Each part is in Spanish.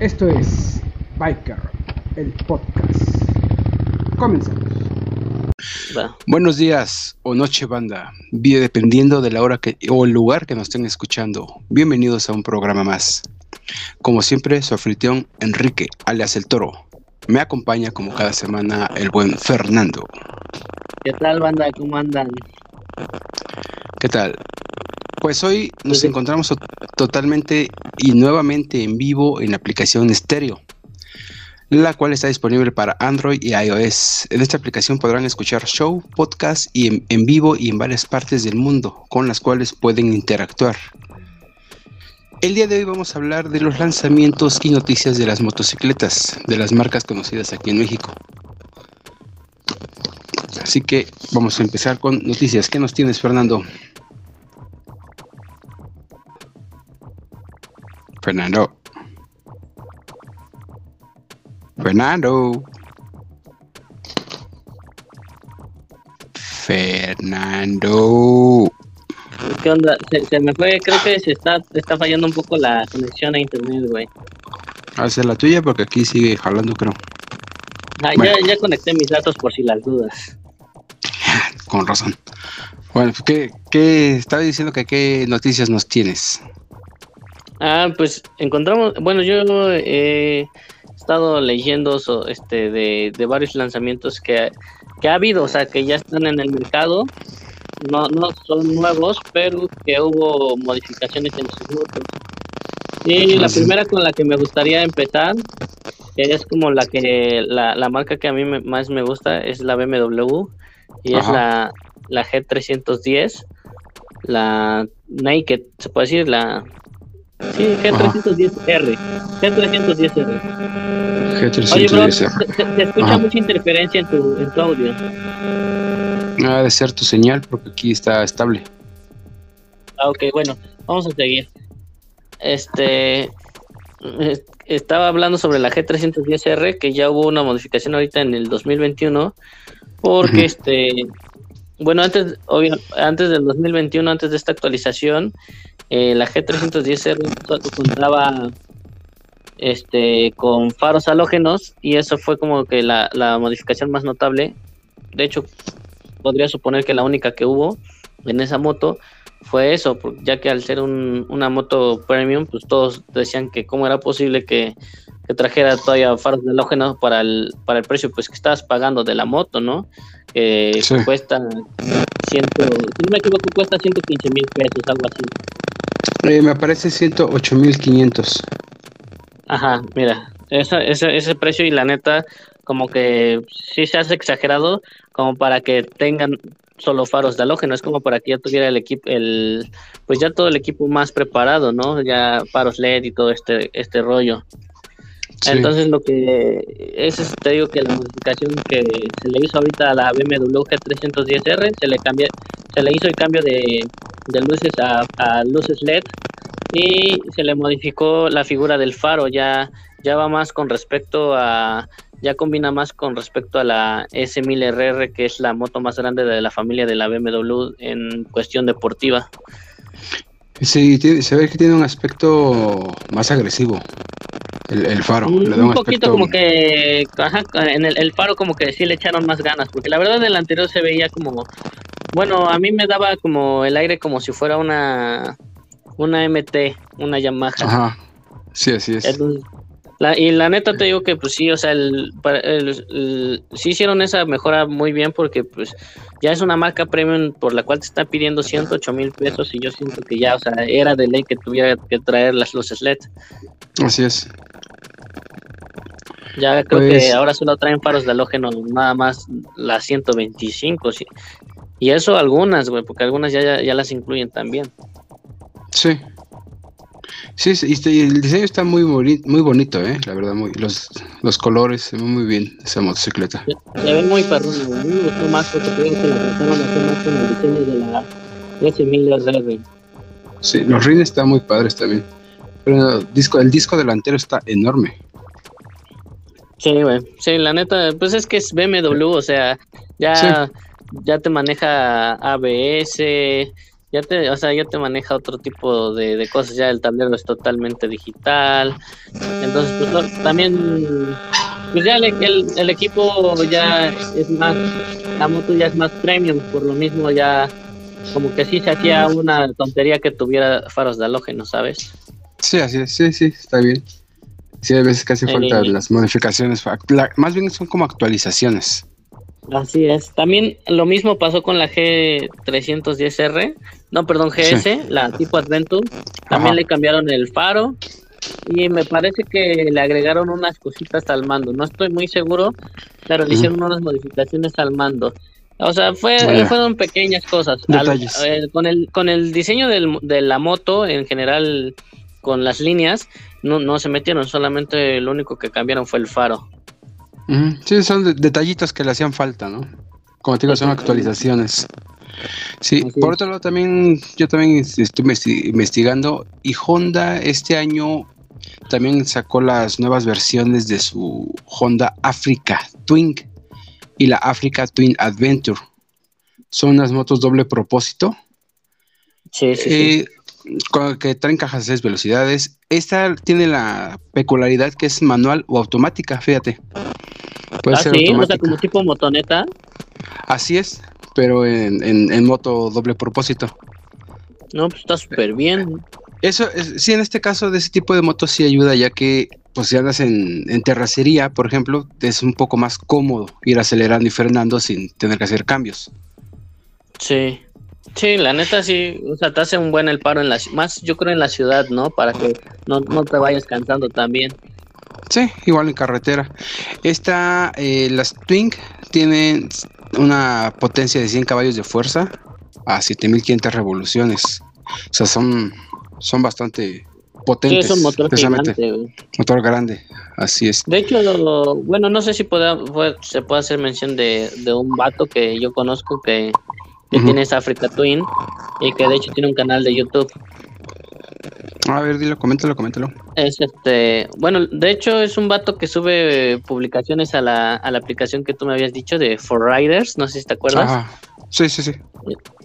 Esto es Biker, el podcast. Comenzamos. Buenos días o noche banda, bien dependiendo de la hora que, o el lugar que nos estén escuchando. Bienvenidos a un programa más. Como siempre, su anfitrión Enrique, alias El Toro. Me acompaña como cada semana el buen Fernando. ¿Qué tal banda? ¿Cómo andan? ¿Qué tal? Pues hoy nos encontramos totalmente y nuevamente en vivo en la aplicación Stereo, la cual está disponible para Android y iOS. En esta aplicación podrán escuchar show, podcast y en, vivo y en varias partes del mundo, con las cuales pueden interactuar. El día de hoy vamos a hablar de los lanzamientos y noticias de las motocicletas, de las marcas conocidas aquí en México. Así que vamos a empezar con noticias. ¿Qué nos tienes, Fernando? Fernando. Fernando. Fernando. ¿Qué onda? Se, me fue, creo que se está, está fallando un poco la conexión a internet, güey. Hacer la tuya porque aquí sigue jalando, creo. Ah, ya, ya conecté mis datos por si las dudas. Con razón. Bueno, ¿qué, qué estaba diciendo que qué noticias nos tienes? Ah, pues encontramos, bueno, yo he estado leyendo este de, varios lanzamientos que, ha habido, o sea, que ya están en el mercado. No, no son nuevos, pero que hubo modificaciones en sus motos. Y la primera con la que me gustaría empezar, que es como la que la, la marca que a mí más me gusta, es la BMW y es la, la G310, la Naked, se puede decir, la Sí, G310R. G310R. G310R. Oye, bro, se, escucha mucha interferencia en tu, en tu audio. Ha de ser tu señal porque aquí está estable. Ah, ok, bueno, vamos a seguir. Este. Estaba hablando sobre la G310R, que ya hubo una modificación ahorita en el 2021, porque este. Bueno, antes, obvio, antes del 2021, antes de esta actualización, eh, la G310R contaba este, con faros halógenos y eso fue como que la, modificación más notable. De hecho, podría suponer que la única que hubo en esa moto fue eso, ya que al ser una moto premium, pues todos decían que cómo era posible que, trajera todavía faros de halógeno para el, para el precio pues que estabas pagando de la moto, ¿no? Que cuesta ciento, si no me equivoco, cuesta 115 mil pesos, algo así. Eh, me parece 108.500. Ajá, mira, ese, ese precio y la neta, como que sí se hace exagerado, como para que tengan solo faros de halógeno, es como para que ya tuviera el equipo, el, pues ya todo el equipo más preparado, ¿no? Ya faros LED y todo este, este rollo. Entonces lo que es, te digo que la modificación que se le hizo ahorita a la BMW G310R, se le cambia, se le hizo el cambio de, luces a, luces LED y se le modificó la figura del faro, ya, ya va más con respecto a, ya combina más con respecto a la S1000RR, que es la moto más grande de la familia de la BMW en cuestión deportiva. Sí, se ve que tiene un aspecto más agresivo. El, faro. Un, poquito como que, en el, faro como que sí le echaron más ganas, porque la verdad en el anterior se veía como, bueno, a mí me daba como el aire como si fuera una, una MT, una Yamaha. Ajá, sí, así es. y la neta te digo que pues sí, o sea, el, sí hicieron esa mejora muy bien porque pues ya es una marca premium por la cual te está pidiendo 108 mil pesos y yo siento que ya, o sea, era de ley que tuviera que traer las luces LED. Así es. Ya creo que pues ahora solo traen faros de halógeno, nada más las 125. ¿sí? Y eso algunas, güey, porque algunas ya, ya, las incluyen también. Sí. Sí, y el diseño está muy bonito, muy bonito, ¿eh? La verdad, muy, los, los colores se ven muy bien esa motocicleta. Se, ve muy perrona, güey. A mí me gustó más porque creo que la trataron de hacer más con el diseño de la S1000RR. Sí, los rines están muy padres también. Pero el disco, el disco delantero está enorme. Sí, güey. Sí, la neta, pues es que es BMW, o sea, ya, ya te maneja ABS, ya te, o sea, ya te maneja otro tipo de, cosas, ya el tablero es totalmente digital, entonces pues, también, pues ya el, equipo ya es más, la moto ya es más premium, por lo mismo ya como que sí se hacía una tontería que tuviera faros de halógeno, ¿sabes? Sí, así es, sí, sí, está bien. Sí, hay veces que hace falta eh, las modificaciones, más bien son como actualizaciones. Así es. También lo mismo pasó con la G310R, no, perdón, GS, la tipo Adventure. También le cambiaron el faro y me parece que le agregaron unas cositas al mando. No estoy muy seguro, pero le hicieron unas modificaciones al mando. O sea, fue, fueron pequeñas cosas. Eh, con, el, con el diseño del, de la moto en general, con las líneas, no, no se metieron, solamente lo único que cambiaron fue el faro. Sí, son detallitos que le hacían falta, ¿no? Como te digo, son actualizaciones. Sí, por otro lado también, yo también estuve investigando y Honda este año también sacó las nuevas versiones de su Honda Africa Twin y la Africa Twin Adventure. Son unas motos doble propósito. Sí, sí, eh, que traen cajas de 6 velocidades. Esta tiene la peculiaridad que es manual o automática, fíjate. Puede ah, ser sí, o sea, como tipo motoneta. Así es, pero en, moto doble propósito. No, pues está súper bien. Eso, es, sí, en este caso de ese tipo de motos sí ayuda, ya que pues si andas en, en, terracería, por ejemplo, es un poco más cómodo ir acelerando y frenando sin tener que hacer cambios. Sí. Sí, la neta sí, o sea, te hace un buen el paro en la más yo creo en la ciudad, ¿no? Para que no, no te vayas cansando también. Sí, igual en carretera. Esta, eh, las Twin tienen una potencia de 100 caballos de fuerza a 7500 revoluciones. O sea, son, son bastante potentes. Sí, es un motor grande, Motor grande, así es. De hecho, bueno, no sé si puede, se puede hacer mención de, de un vato que yo conozco que que tiene esa Africa Twin y que de hecho tiene un canal de YouTube. A ver, dilo, coméntalo, coméntalo. Es este, bueno, de hecho es un vato que sube publicaciones a la, a la aplicación que tú me habías dicho de For Riders, no sé si te acuerdas. Sí, sí, sí.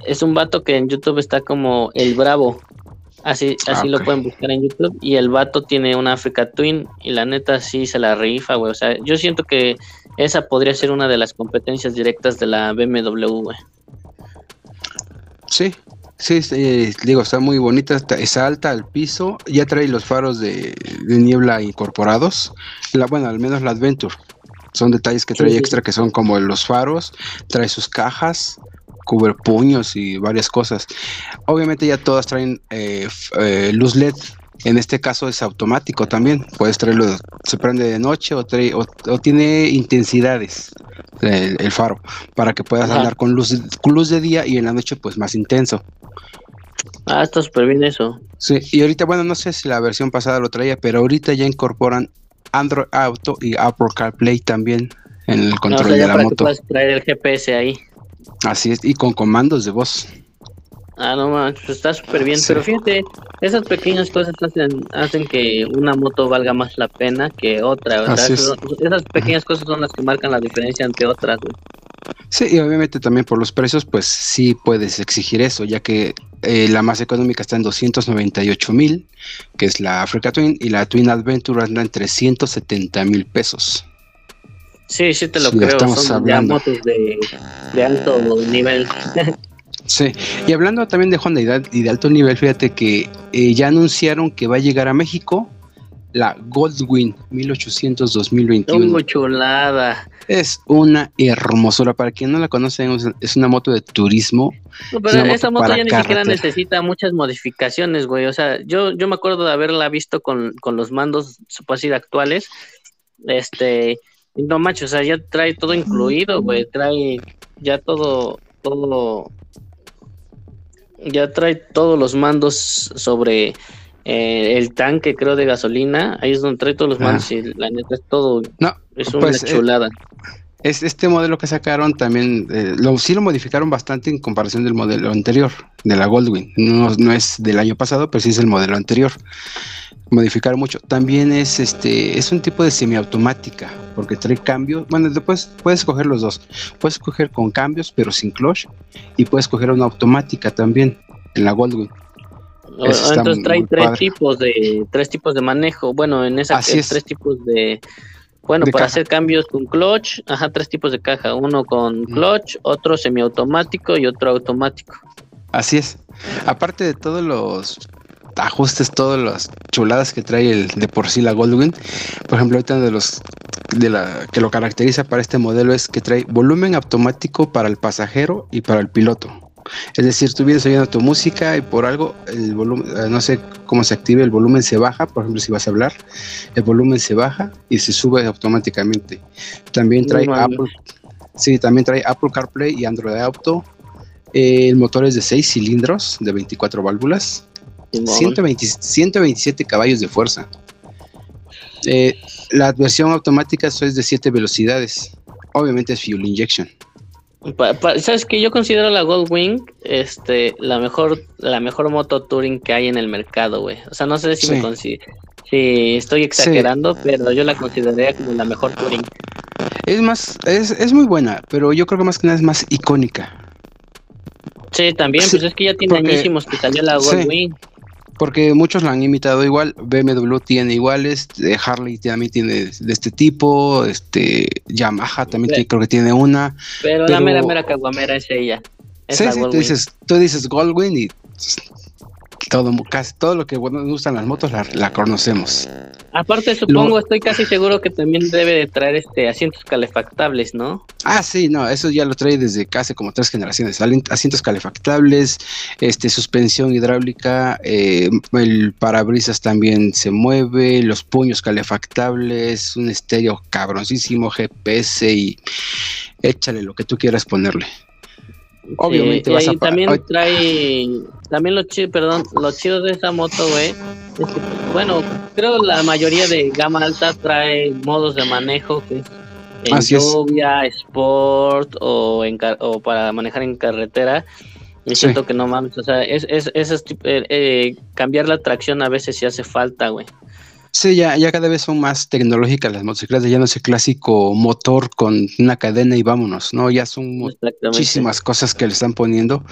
Es un vato que en YouTube está como El Bravo. Así, así ah, lo pueden buscar en YouTube. Y el vato tiene una Africa Twin y la neta sí se la rifa, güey. O sea, yo siento que esa podría ser una de las competencias directas de la BMW, Sí, sí, eh, digo, está muy bonita, está, alta al piso, ya trae los faros de, niebla incorporados, la, bueno, al menos la Adventure, son detalles que trae extra que son como los faros, trae sus cajas, cubre puños y varias cosas. Obviamente ya todas traen eh, eh, luz LED, en este caso es automático también, puedes traerlo, se prende de noche o, trae, o, tiene intensidades el, faro para que puedas andar con luz, luz de día y en la noche pues más intenso. Ah, está súper bien eso. Sí, y ahorita, bueno, no sé si la versión pasada lo traía, pero ahorita ya incorporan Android Auto y Apple CarPlay también en el control de la para moto. Que puedas traer el GPS ahí. Así es, y con comandos de voz. Ah, no manches, pues está súper bien. Pero fíjate, esas pequeñas cosas hacen, hacen que una moto valga más la pena que otra. esas pequeñas cosas son las que marcan la diferencia entre otras. Sí, y obviamente también por los precios, pues sí puedes exigir eso, ya que eh, la más económica está en 298 mil, que es la Africa Twin, y la Twin Adventure anda en 370 mil pesos. Sí, sí te lo creo, son ya motos de, de alto nivel. Sí, y hablando también de Honda y de, alto nivel, fíjate que eh, ya anunciaron que va a llegar a México la Goldwing 1800-2021. chulada! Es una hermosura. Para quien no la conoce, es una moto de turismo. pero esa moto ya ni siquiera necesita muchas modificaciones, güey. O sea, yo, yo me acuerdo de haberla visto con, los mandos, se puede decir, actuales. Este, no macho, o sea, ya trae todo incluido, güey. Trae ya todo, todo ya trae todos los mandos sobre eh, el tanque, creo, de gasolina. Ahí es donde trae todos los mandos y la neta es todo. No, es una pues, eh, chulada. Es, este modelo que sacaron también, eh, lo, sí lo modificaron bastante en comparación del modelo anterior, de la Goldwing. No, no es del año pasado, pero sí es el modelo anterior modificar mucho. También es este es un tipo de semiautomática porque trae cambios. Bueno, después puedes coger los dos. Puedes coger con cambios pero sin clutch y puedes coger una automática también. en la Goldwing. entonces trae tres tipos de tres tipos de manejo. Bueno, en esa Así tres tipos de bueno, para hacer cambios con clutch, ajá, tres tipos de caja, uno con clutch, otro semiautomático y otro automático. Así es. Aparte de todos los ajustes, todas las chuladas que trae el de por sí la Goldwing, por ejemplo, ahorita de los de la que lo caracteriza para este modelo es que trae volumen automático para el pasajero y para el piloto. Es decir, tú vienes oyendo tu música y por algo el volumen, eh, no sé cómo se active, el volumen se baja, por ejemplo, si vas a hablar, el volumen se baja y se sube automáticamente. También trae Apple, sí, también trae Apple CarPlay y Android Auto. el motor es de 6 cilindros de 24 válvulas. 127 caballos de fuerza. Eh, la versión automática es de 7 velocidades. Obviamente es fuel injection. Sabes que yo considero la Goldwing este la mejor la mejor moto touring que hay en el mercado, güey. O sea, no sé si me si estoy exagerando, pero yo la consideraría como la mejor touring. Es más es, es muy buena, pero yo creo que más que nada es más icónica. Sí, también, pues es que ya tiene añísimos que salió la Goldwing porque muchos lo han imitado igual. BMW tiene iguales, eh, Harley también tiene de este tipo, este Yamaha también creo que tiene una. Pero, la mera mera caguamera es ella. sí, sí, tú dices, tú dices Goldwyn y todo, casi todo lo que nos gustan las motos la, conocemos. Aparte, supongo, estoy casi seguro que también debe de traer este asientos calefactables, ¿no? Ah, sí, no, eso ya lo trae desde casi como tres generaciones. Asientos calefactables, este, suspensión hidráulica, eh, el parabrisas también se mueve, los puños calefactables, un estéreo cabroncísimo, GPS y échale lo que tú quieras ponerle. Obviamente vas a también trae también lo chido, perdón, lo chido de esa moto, güey, bueno, creo la mayoría de gama alta trae modos de manejo que en lluvia, sport o en o para manejar en carretera. Y siento que no mames, o sea, es, es, es, eh, eh, cambiar la tracción a veces sí hace falta, güey. Sí, ya, ya cada vez son más tecnológicas las motocicletas, ya no es el clásico motor con una cadena y vámonos, ¿no? Ya son muchísimas cosas que le están poniendo,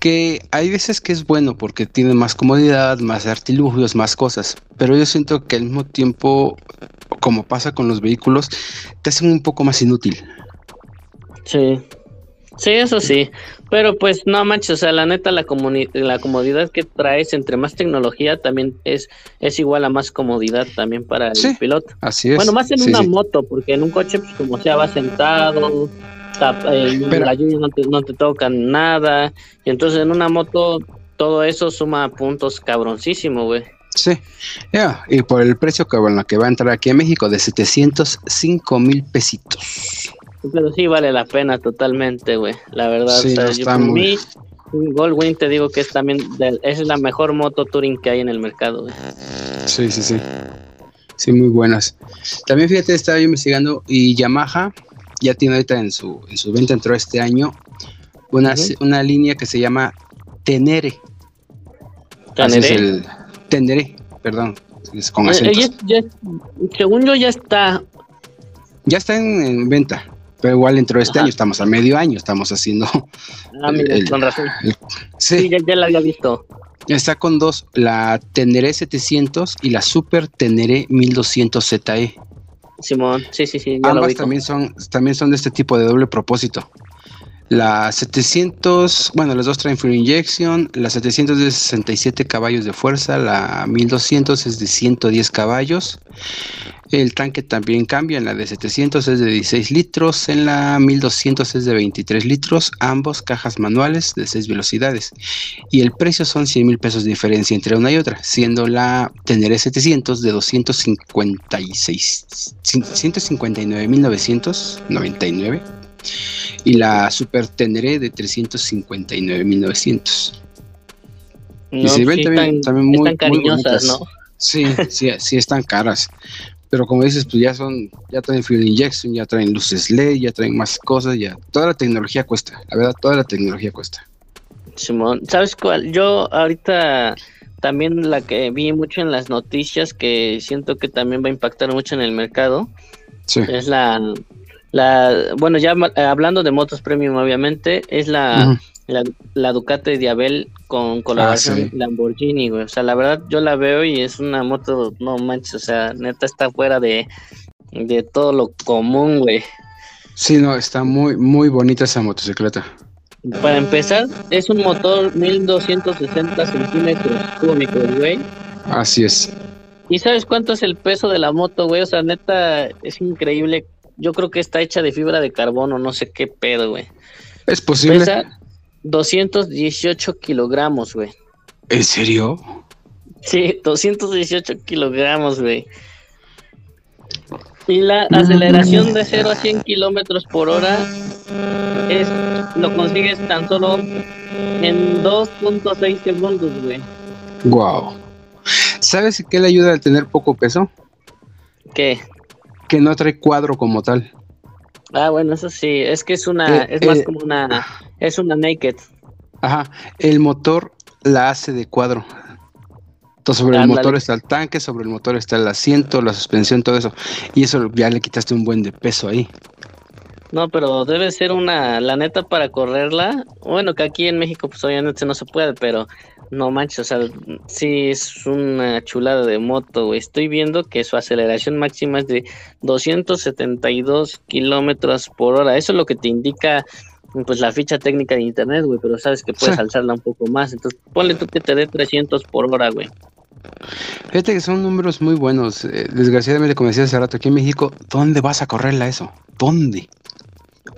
que hay veces que es bueno porque tiene más comodidad, más artilugios, más cosas, pero yo siento que al mismo tiempo, como pasa con los vehículos, te hacen un poco más inútil. Sí, sí, eso sí. Pero pues no manches, o sea, la neta, la, la comodidad que traes entre más tecnología también es, es igual a más comodidad también para el piloto. Así es. Bueno, más en una moto, porque en un coche, pues como sea, vas sentado, eh, la lluvia no te, no te tocan nada. Y entonces en una moto todo eso suma puntos cabroncísimo, güey. Sí, ya, y por el precio que, bueno, que va a entrar aquí a México de 705 mil pesitos. Pero sí vale la pena totalmente, güey. La verdad, sí, o sea, mí, Goldwing te digo que es también es la mejor moto touring que hay en el mercado, güey. Sí, sí, sí. Sí, muy buenas. También fíjate, estaba yo investigando y Yamaha ya tiene ahorita en su, en su venta, entró este año, una, una línea que se llama Tenere. Tenere. el Tenere, perdón, es con eh, acentos. según yo ya está. Ya está en venta. Pero igual dentro de este año, estamos a medio año, estamos haciendo. Ah, mira, con razón. sí, ya, la había visto. Está con dos, la Teneré 700 y la Super Teneré 1200 ZE. Simón, sí, sí, sí. Ambas también son, también son de este tipo de doble propósito. La 700, bueno, las dos traen fuel injection, la 700 es de 67 caballos de fuerza, la 1200 es de 110 caballos. El tanque también cambia, en la de 700 es de 16 litros, en la 1200 es de 23 litros, ambos cajas manuales de 6 velocidades. Y el precio son 100 mil pesos de diferencia entre una y otra, siendo la Teneré 700 de 256, 159.999 y la Super Teneré de 359.900. y se ven también, también muy, están cariñosas, ¿no? Sí, sí, sí están caras pero como dices, pues ya son, ya traen fuel injection, ya traen luces LED, ya traen más cosas, ya toda la tecnología cuesta, la verdad, toda la tecnología cuesta. Simón, ¿sabes cuál? Yo ahorita también la que vi mucho en las noticias que siento que también va a impactar mucho en el mercado es la, la, bueno, ya hablando de motos premium obviamente, es la La, la Ducati Diabel con colaboración sí. Lamborghini, güey. O sea, la verdad yo la veo y es una moto, no manches, o sea, neta está fuera de, de todo lo común, güey. Sí, no, está muy, muy bonita esa motocicleta. Para empezar, es un motor 1260 centímetros cúbicos, güey. Así es. ¿Y sabes cuánto es el peso de la moto, güey? O sea, neta, es increíble. Yo creo que está hecha de fibra de carbono, no sé qué pedo, güey. ¿Es posible? Pesa 218 kilogramos, güey. ¿En serio? Sí, 218 kilogramos, güey. Y la aceleración de 0 a 100 kilómetros por hora es lo consigues tan solo en 2.6 segundos, güey. Wow. ¿Sabes qué le ayuda al tener poco peso? ¿Qué? Que no trae cuadro como tal. Ah, bueno, eso sí, es que es una, Eh, es más eh, como una, es una naked. Ajá. El motor la hace de cuadro. Entonces, sobre el motor está el tanque, sobre el motor está el asiento, la suspensión, todo eso. Y eso ya le quitaste un buen de peso ahí. No, pero debe ser una, la neta para correrla. Bueno, que aquí en México pues obviamente no se puede, pero no manches, o sea, sí es una chulada de moto, güey. Estoy viendo que su aceleración máxima es de 272 kilómetros por hora. Eso es lo que te indica pues la ficha técnica de internet, güey, pero sabes que puedes Sí. alzarla un poco más. Entonces, ponle tú que te dé 300 por hora, güey. Fíjate que son números muy buenos. Eh, desgraciadamente, como decía hace rato, aquí en México, ¿dónde vas a correrla eso? ¿Dónde?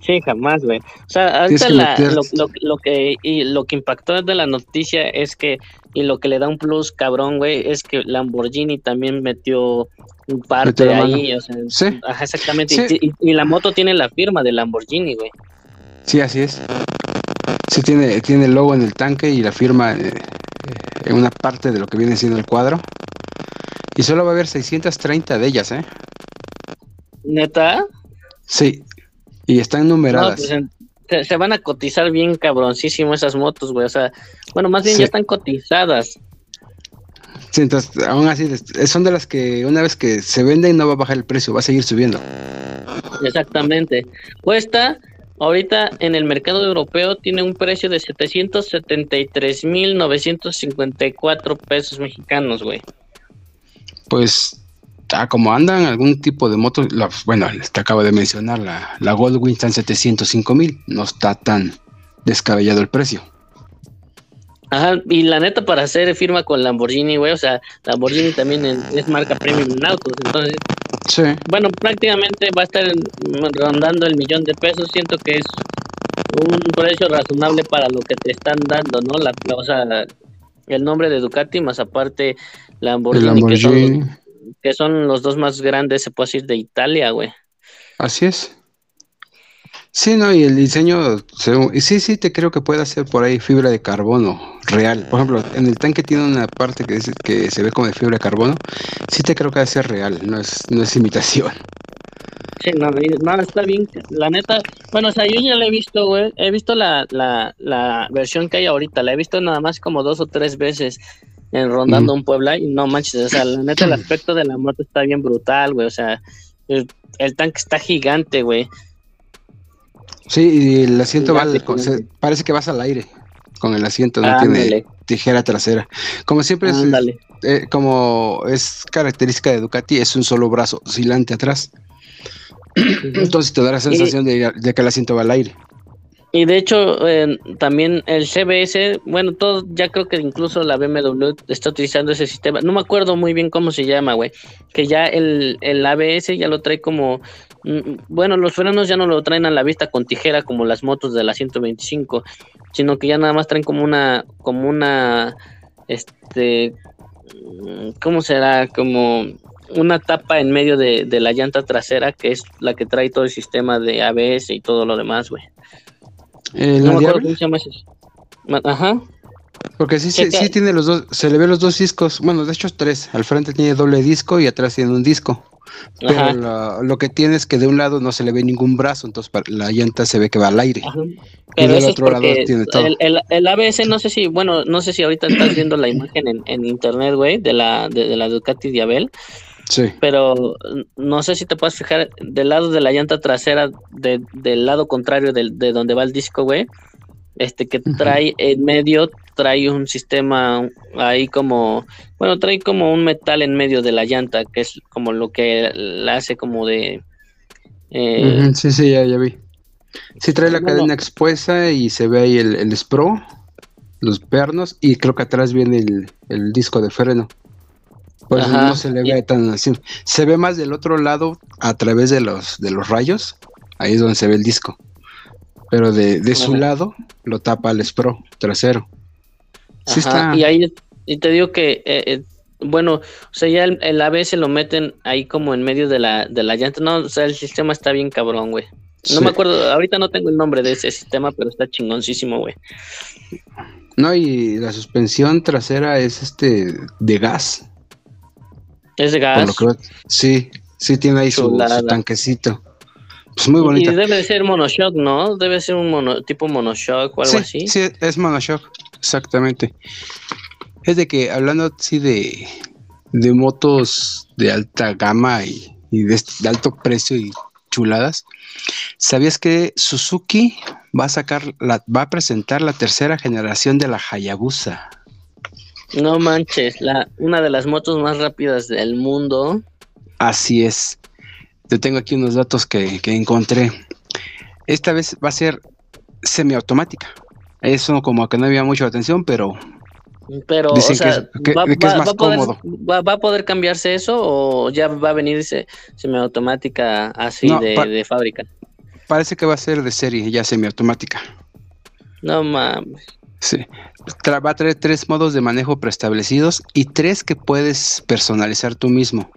Sí, jamás, güey. O sea, ahorita la- lo, lo- lo que y lo que impactó de la noticia es que y lo que le da un plus cabrón, güey, es que Lamborghini también metió un parte la ahí, o sea, Sí. ajá, exactamente. Sí. Y, y- y la moto tiene la firma de Lamborghini, güey. Sí, así es. Sí, tiene, tiene el logo en el tanque y la firma eh, eh, en una parte de lo que viene siendo el cuadro. Y solo va a haber 630 de ellas, ¿eh? Neta, Sí. Y están no, numeradas. pues, se, van a cotizar bien cabroncísimo esas motos, güey. O sea, bueno, más bien Sí. ya están cotizadas. Sí, entonces, aún así, es- son de las que una vez que se venden no va a bajar el precio, va a seguir subiendo. Exactamente. Cuesta, ahorita en el mercado europeo tiene un precio de 773.954 pesos mexicanos, güey. Pues, ah, como andan algún tipo de moto, la- bueno, te acabo de mencionar, la, la Goldwing está en 705 mil, no está tan descabellado el precio. Ajá, y la neta para hacer firma con Lamborghini, güey, o sea, Lamborghini también es, marca premium en autos, entonces, Sí, bueno, prácticamente va a estar rondando el millón de pesos, siento que es un precio razonable para lo que te están dando, ¿no? La, o sea, el nombre de Ducati más aparte el Lamborghini, Que, son, Lamborghini, los- que son los dos más grandes, se puede decir, de Italia, güey. así es. Sí, no, y el diseño, según- y sí, sí, te creo que puede hacer por ahí fibra de carbono real. Por ejemplo, en el tanque tiene una parte que, dice que se ve como de fibra de carbono. Sí te creo que va a ser real, no es, no es imitación. Sí, no, no, está bien. La neta, bueno, o sea, yo ya la he visto, güey. He visto la, la, la versión que hay ahorita. La he visto nada más como dos o tres veces en rondando un Puebla y no manches. O sea, la neta, el aspecto de la moto está bien brutal, güey. O sea, el, el tanque está gigante, güey. Sí, y el asiento va al- se- parece que vas al aire con el asiento, no tiene tijera trasera. Como siempre es, eh, como es característica de Ducati, es un solo brazo oscilante atrás. Entonces te da la sensación de, de que el asiento va al aire. Y de hecho, eh, también el CBS, bueno, todo, ya creo que incluso la BMW está utilizando ese sistema. No me acuerdo muy bien cómo se llama, güey. Que ya el, el ABS ya lo trae como. mm, Bueno, los frenos ya no lo traen a la vista con tijera como las motos de la 125, sino que ya nada más traen como una. Como una. Este. mm, ¿Cómo será? Como una tapa en medio de, de la llanta trasera, que es la que trae todo el sistema de ABS y todo lo demás, güey. Eh, No la me acuerdo Diablo, cómo se llama ese. Ma- Ajá. porque sí, sí, tiene los dos, se le ve los dos discos, bueno, de hecho tres, al frente tiene doble disco y atrás tiene un disco. Pero la- lo que tiene es que de un lado no se le ve ningún brazo, entonces la llanta se ve que va al aire. Ajá. Y del otro lado tiene todo. el, el, el ABS, no sé si, bueno, no sé si ahorita estás viendo la imagen en, en internet, güey, de la, de, de la Ducati Diabel, Sí, pero no sé si te puedes fijar del lado de la llanta trasera, de, del lado contrario del- de, donde va el disco, güey, este que trae en medio, trae un sistema ahí como, bueno, trae como un metal en medio de la llanta, que es como lo que la hace como de... Eh, sí, sí, ya, ya vi. Sí trae la cadena expuesta y se ve ahí el, el Spro, los pernos y creo que atrás viene el, el disco de freno. Pues no se le ve tan así. Se ve más del otro lado a través de los, de los rayos. Ahí es donde se ve el disco. Pero de, de su lado lo tapa el Spro trasero. Sí está. Y ahí y te digo que, eh, eh, bueno, o sea, ya el, el, ABS lo meten ahí como en medio de la, de la llanta. No, o sea, el sistema está bien cabrón, güey. No me acuerdo, ahorita no tengo el nombre de ese sistema, pero está chingoncísimo, güey. No, y la suspensión trasera es este de gas. ¿Es de gas? sí, sí tiene ahí su, tanquecito. Pues muy bonito. Y debe ser monoshock, ¿no? Debe ser un mono, tipo monoshock o algo así. Sí, es monoshock, exactamente. Es de que hablando así de, de motos de alta gama y, de, alto precio y chuladas, ¿sabías que Suzuki va a sacar la, va a presentar la tercera generación de la Hayabusa? No manches, la, una de las motos más rápidas del mundo. Así es. Yo tengo aquí unos datos que, encontré. Esta vez va a ser semiautomática. Eso como que no había mucha atención, pero pero, o sea, va, a poder, va, a poder cambiarse eso o ya va a venir semiautomática así de, de, fábrica? Parece que va a ser de serie, ya semiautomática. No mames. Sí. va a traer tres modos de manejo preestablecidos y tres que puedes personalizar tú mismo.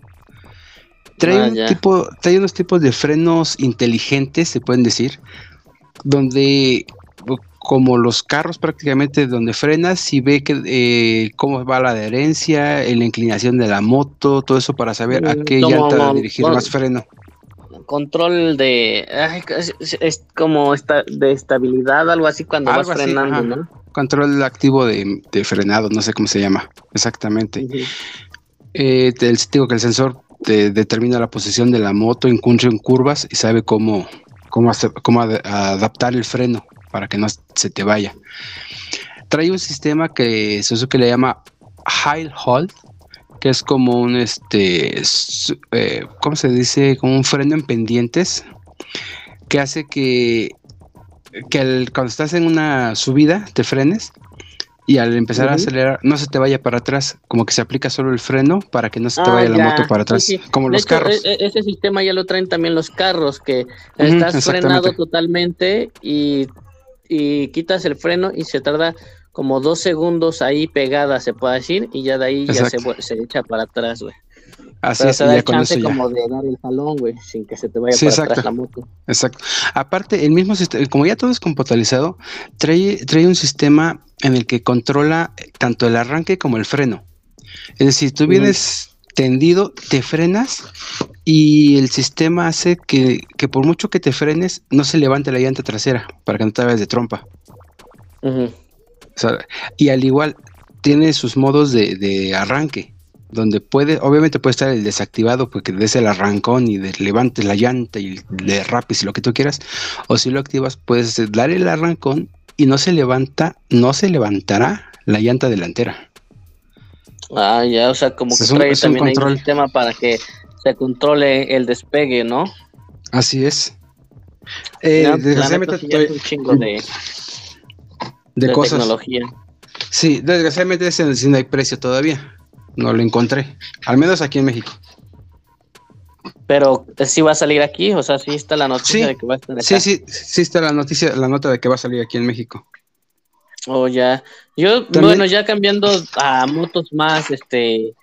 Trae, ah, un tipo, trae unos tipos de frenos inteligentes, se pueden decir, donde como los carros prácticamente donde frenas y ve que eh, cómo va la adherencia, la inclinación de la moto, todo eso para saber a mm, qué llanta dirigir más freno. Control de es, como esta, de estabilidad, algo así cuando vas frenando, ¿no? Control activo de, frenado, no sé cómo se llama exactamente. Eh, digo que el sensor te determina la posición de la moto en curvas y sabe cómo, cómo, cómo adaptar el freno para que no se te vaya. Trae un sistema que Suzuki le llama High Hold, que es como un este, eh, ¿cómo se dice? Como un freno en pendientes, que hace que, que cuando estás en una subida te frenes y al empezar a acelerar no se te vaya para atrás, como que se aplica solo el freno para que no se te ah, vaya la moto para atrás, como los carros. E, e, ese sistema ya lo traen también los carros, que estás frenado totalmente y, y, quitas el freno y se tarda como dos segundos ahí pegada, se puede decir, y ya de ahí ya se, se, echa para atrás, güey. Así es, da chance como de dar el jalón, güey, sin que se te vaya para atrás la moto. Exacto. Aparte, el mismo sistema, como ya todo es computalizado, trae, trae un sistema en el que controla tanto el arranque como el freno. Es decir, tú vienes tendido, te frenas y el sistema hace que, por mucho que te frenes, no se levante la llanta trasera para que no te vayas de trompa. y al igual, tiene sus modos de, de arranque donde puede, obviamente puede estar el desactivado porque des el arrancón y levantes la llanta y le rapes y lo que tú quieras, o si lo activas puedes dar el arrancón y no se levanta, no se levantará la llanta delantera. Ah, ya, o sea, como que trae también un sistema para que se controle el despegue, ¿no? Así es. Eh, desgraciadamente un chingo de, de, cosas. tecnología. Sí, desgraciadamente ese no hay precio todavía no lo encontré. Al menos aquí en México. Pero sí va a salir aquí, o sea, sí está la noticia de que va a estar Sí, sí, sí está la noticia, la nota de que va a salir aquí en México. Oh, ya. Yo, bueno, ya cambiando a motos más, este,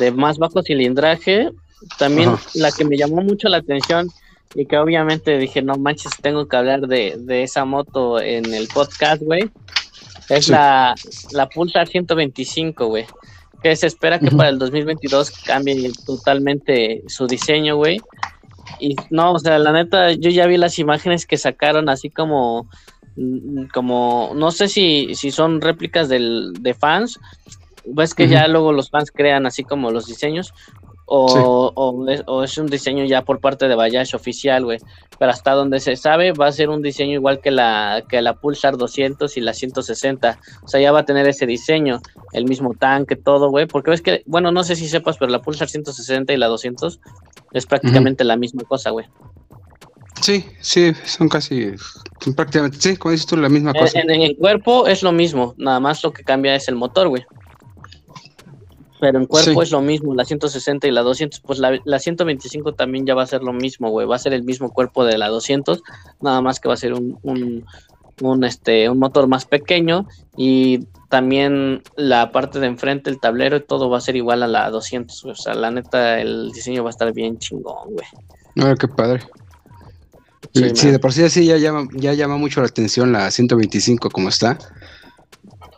de más bajo cilindraje, también la que me llamó mucho la atención y que obviamente dije, no manches, tengo que hablar de, de esa moto en el podcast, güey. Es la, la Pulsar 125, güey que se espera que para el 2022 cambie totalmente su diseño, güey. Y no, o sea, la neta, yo ya vi las imágenes que sacaron así como, mm, como, no sé si, si son réplicas del, de fans, ves que ya luego los fans crean así como los diseños, o, o, es, o, es, un diseño ya por parte de Bayash oficial, güey. Pero hasta donde se sabe va a ser un diseño igual que la, que la Pulsar 200 y la 160. O sea, ya va a tener ese diseño, el mismo tanque, todo, güey. Porque ves que, bueno, no sé si sepas, pero la Pulsar 160 y la 200 es prácticamente uh -huh. la misma cosa, güey. Sí, sí, son casi, son prácticamente, sí, como dices tú, la misma cosa. En, en, el cuerpo es lo mismo, nada más lo que cambia es el motor, güey. Pero en cuerpo sí. es lo mismo, la 160 y la 200, pues la, la 125 también ya va a ser lo mismo, güey, va a ser el mismo cuerpo de la 200, nada más que va a ser un, un, un, este, un motor más pequeño y también la parte de enfrente, el tablero y todo va a ser igual a la 200, güey. o sea, la neta, el diseño va a estar bien chingón, güey. A ver, qué padre. Sí, sí de por sí así ya llama, ya llama mucho la atención la 125 como está.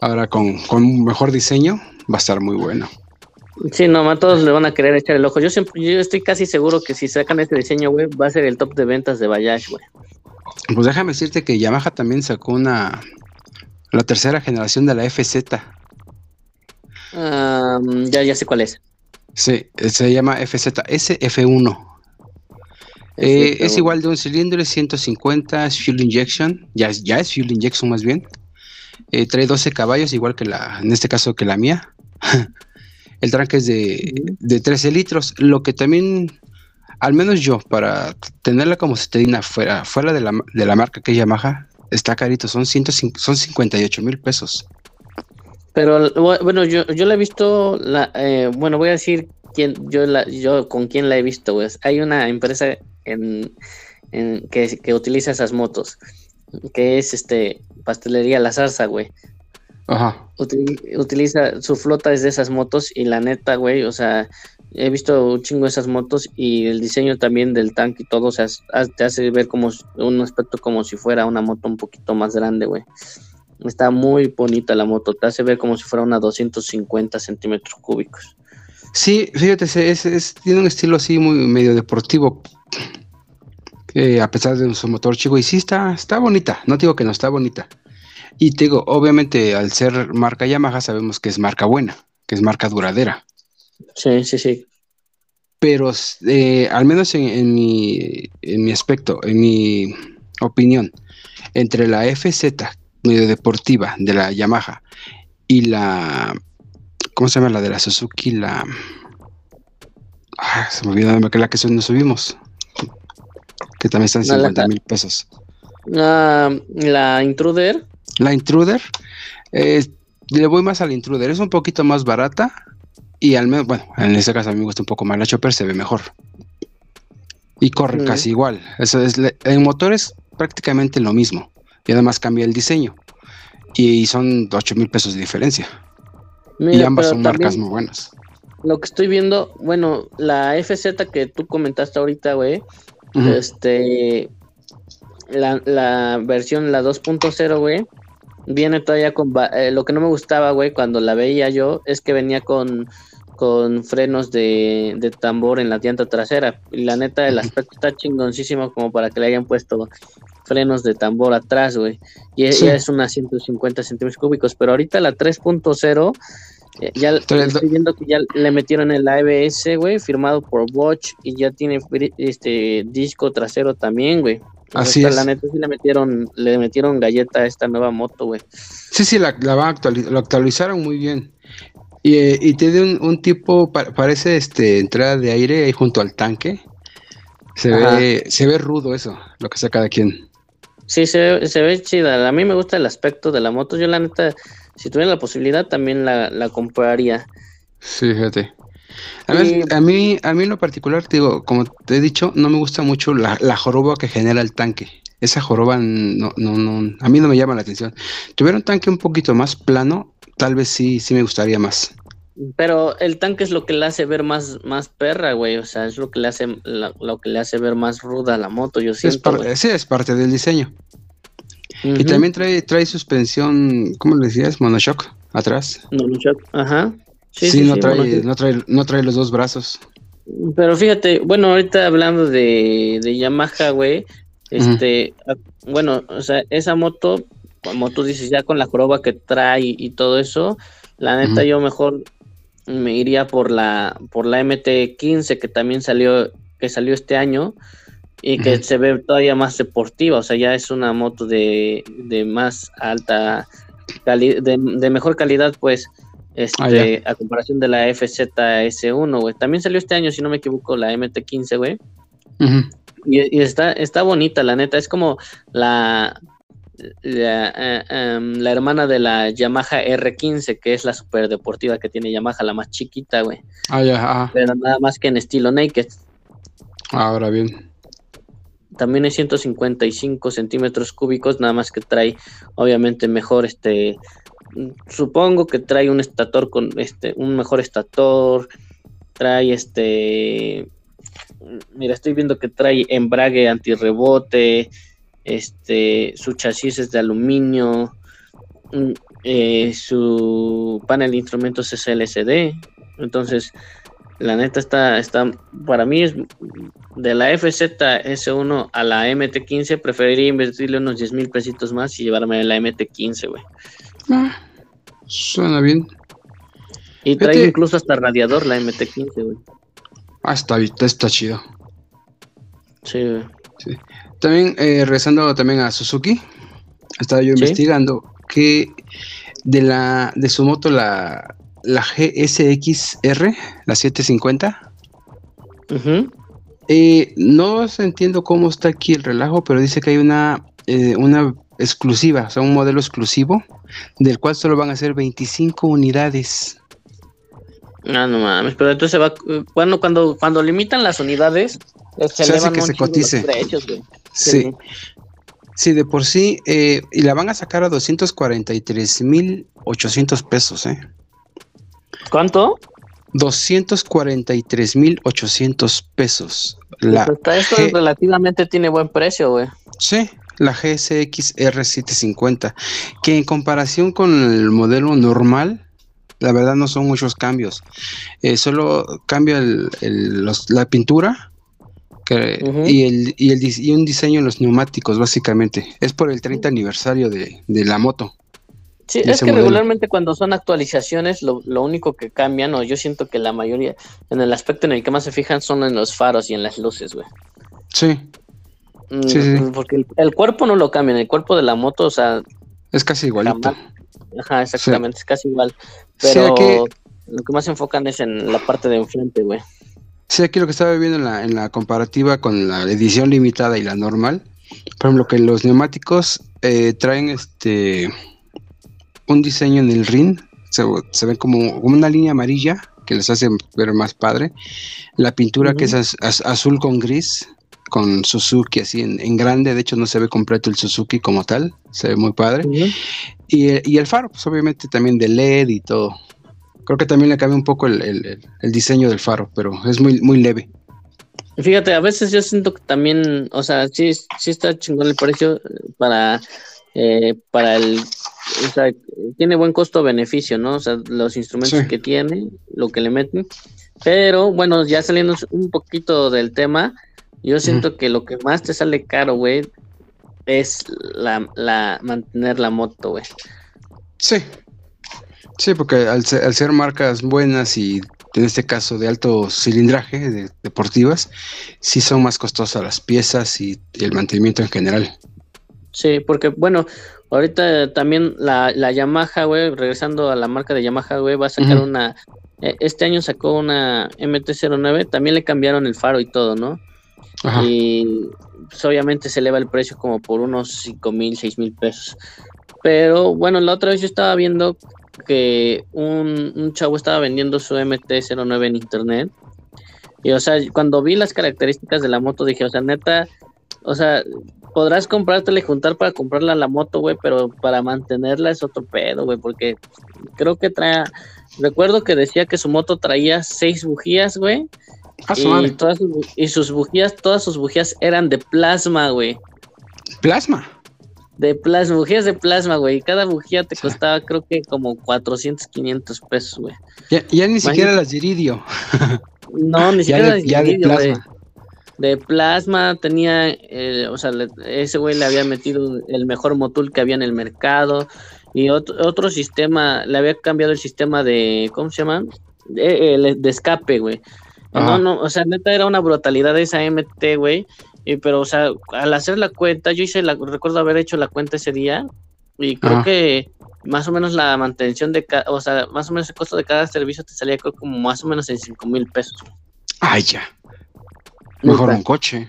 Ahora con, con mejor diseño va a estar muy bueno. Sí, nomás todos le van a querer echar el ojo. Yo siempre, yo estoy casi seguro que si sacan este diseño, güey, va a ser el top de ventas de Bayash, güey. Pues déjame decirte que Yamaha también sacó una la tercera generación de la FZ. Um, ya, ya sé cuál es. Sí, se llama FZ SF1. Eh, es igual de un cilindro, es 150, es fuel injection, ya es, ya es fuel injection más bien. Eh, trae 12 caballos, igual que la, en este caso que la mía. El tanque es de, de, 13 litros, lo que también, al menos yo, para tenerla como citadina fuera, fuera de, la, de la marca que es Yamaha, está carito, son, 105, son 58 mil pesos. Pero bueno, yo, yo la he visto, la, eh, bueno, voy a decir quién, yo, la, yo con quién la he visto, pues. Hay una empresa en, en que, que, utiliza esas motos, que es este Pastelería La Zarza, güey. Ajá. Util, utiliza su flota es de esas motos y la neta, güey, o sea, he visto un chingo de esas motos y el diseño también del tanque y todo, o sea, te hace ver como un aspecto como si fuera una moto un poquito más grande, güey. Está muy bonita la moto, te hace ver como si fuera una 250 centímetros cúbicos. Sí, fíjate, es, es, es, tiene un estilo así muy medio deportivo, eh, a pesar de su motor chico, y sí está, está bonita, no digo que no está bonita. Y te digo, obviamente al ser marca Yamaha sabemos que es marca buena, que es marca duradera. Sí, sí, sí. Pero eh, al menos en, en, mi, en mi aspecto, en mi opinión, entre la FZ medio deportiva de la Yamaha y la ¿cómo se llama la de la Suzuki? La ah, se me olvidó que la que nos subimos que también están 50 mil pesos la, la Intruder la Intruder eh, le voy más a la Intruder es un poquito más barata y al menos, bueno, en este caso a mí me gusta un poco más la Chopper, se ve mejor y corre casi igual eso es, en motores prácticamente lo mismo y además cambia el diseño y son 8 mil pesos de diferencia Mira, y ambas son marcas muy buenas. Lo que estoy viendo, bueno, la FZ que tú comentaste ahorita, güey, uh -huh. este, la, la, versión, la 2.0, güey, viene todavía con, eh, lo que no me gustaba, güey, cuando la veía yo, es que venía con, con frenos de, de tambor en la llanta trasera. Y la neta, el aspecto está chingoncísimo como para que le hayan puesto frenos de tambor atrás, güey. Y sí. ella es unas 150 centímetros cúbicos, pero ahorita la 3.0 eh, ya estoy viendo que ya le metieron el ABS, güey, firmado por Bosch y ya tiene este disco trasero también, güey. Así esta, es. La neta sí le metieron, le metieron galleta a esta nueva moto, güey. Sí, sí, la, la van a actualizar, lo actualizaron muy bien. Y, eh, y tiene un, un, tipo, parece este entrada de aire ahí junto al tanque. Se ve, se ve rudo eso, lo que sea cada quien. Sí, se, se ve chida. A mí me gusta el aspecto de la moto. Yo, la neta, si tuviera la posibilidad, también la, la compraría. Sí, fíjate. A, ver, a mí, a mí en lo particular, te digo, como te he dicho, no me gusta mucho la, la joroba que genera el tanque. Esa joroba no, no, no, a mí no me llama la atención. Tuviera un tanque un poquito más plano, tal vez sí, sí me gustaría más. Pero el tanque es lo que le hace ver más, más perra, güey. O sea, es lo que le hace la, lo que le hace ver más ruda a la moto, yo siento. Es sí, es parte del diseño. Uh -huh. Y también trae, trae suspensión, ¿cómo le decías? Monoshock atrás. Monoshock, ajá. Sí, sí, sí no, trae, no, trae, no trae los dos brazos. Pero fíjate, bueno, ahorita hablando de, de Yamaha, güey, este, uh -huh. bueno, o sea, esa moto, como tú dices, ya con la joroba que trae y todo eso, la neta, uh -huh. yo mejor me iría por la por la MT15 que también salió que salió este año y que se ve todavía más deportiva, o sea, ya es una moto de, de más alta calidad, de, mejor calidad, pues, este, ah, a comparación de la FZS1, güey. También salió este año, si no me equivoco, la MT15, güey. y, está, está bonita, la neta, es como la, la, eh, em, la, hermana de la Yamaha R15, que es la super deportiva que tiene Yamaha, la más chiquita, güey. Ah, ya, Pero nada más que en estilo naked. Ahora bien. También es 155 centímetros cúbicos, nada más que trae, obviamente, mejor este. Supongo que trae un estator con este, un mejor estator. Trae este. Mira, estoy viendo que trae embrague antirrebote. Este, su chasis es de aluminio. Mm, eh, su panel de instrumentos es LCD. Entonces, la neta está, está, para mí es de la FZ-S1 a la MT15, preferiría invertirle unos 10 mil pesitos más y llevarme la MT15, güey. Ah, suena bien. Y trae incluso hasta radiador la MT15, güey. Ah, está, está chido. Sí, güey. También, eh, regresando también a Suzuki, estaba yo investigando que de la de su moto la la GSX-R, la 750. Eh, no entiendo cómo está aquí el relajo, pero dice que hay una, eh, una exclusiva, o sea, un modelo exclusivo, del cual solo van a ser 25 unidades. Ah, no mames, pero entonces va, cuando, cuando, cuando limitan las unidades, se, hace que se cotice. sí. sí. de por sí, eh, y la van a sacar a 243.800 pesos, ¿eh? ¿Cuánto? 243.800 pesos. La pues esto relativamente tiene buen precio, güey. Sí, la GSX R750, que en comparación con el modelo normal, la verdad no son muchos cambios. Eh, solo cambia la pintura y, el, y, un diseño en los neumáticos, básicamente. Es por el 30 aniversario de la moto. Sí, es que regularmente cuando son actualizaciones, lo, único que cambian, o yo siento que la mayoría, en el aspecto en el que más se fijan, son en los faros y en las luces, güey. Sí. Mm, sí, Porque el, cuerpo no lo cambian, el cuerpo de la moto, o sea. Es casi igualito. Ajá, exactamente, es casi igual. Pero lo que más se enfocan es en la parte de enfrente, güey. Sí, aquí lo que estaba viendo en la, en la comparativa con la edición limitada y la normal, por ejemplo, que los neumáticos eh, traen este un diseño en el ring, se, ve como una línea amarilla que les hace ver más padre. La pintura que es azul con gris, con Suzuki así en, grande, de hecho no se ve completo el Suzuki como tal, se ve muy padre. y, el faro, pues obviamente también de LED y todo. Creo que también le cambia un poco el, diseño del faro, pero es muy, muy leve. Fíjate, a veces yo siento que también, o sea, sí, sí está chingón el precio para, eh, para el o sea, tiene buen costo-beneficio, ¿no? O sea, los instrumentos que tiene, lo que le meten. Pero bueno, ya saliendo un poquito del tema, yo siento que lo que más te sale caro, güey, es la, mantener la moto, güey. Sí. Sí, porque al ser, marcas buenas y en este caso de alto cilindraje, de, deportivas, sí son más costosas las piezas y el mantenimiento en general. Sí, porque bueno, Ahorita también la, la Yamaha, güey, regresando a la marca de Yamaha, güey, va a sacar una. Eh, este año sacó una MT-09, también le cambiaron el faro y todo, ¿no? Y pues, obviamente se eleva el precio como por unos 5 mil, 6 mil pesos. Pero bueno, la otra vez yo estaba viendo que un, un chavo estaba vendiendo su MT-09 en internet. Y o sea, cuando vi las características de la moto, dije, o sea, neta, o sea, podrás comprártela y juntar para comprarla la moto, güey, pero para mantenerla es otro pedo, güey, porque creo que trae. Recuerdo que decía que su moto traía seis bujías, güey. Ah, y, todas sus, y sus bujías, todas sus bujías eran de plasma, güey. ¿Plasma? De plasma, bujías de plasma, güey. Y cada bujía te costaba, creo que como 400, 500 pesos, güey. Ya, ni siquiera las de iridio. No, ni siquiera las de iridio, güey de plasma, tenía, eh, o sea, ese güey le había metido el mejor motul que había en el mercado y otro, otro sistema, le había cambiado el sistema de, ¿cómo se llama? eh, el de escape, güey. No, no, o sea, neta era una brutalidad esa MT, güey. Y, pero, o sea, al hacer la cuenta, yo hice la, recuerdo haber hecho la cuenta ese día y creo que más o menos la mantención de, cada, o sea, más o menos el costo de cada servicio te salía como más o menos en 5 mil pesos. Ay, ya. Mejor un coche.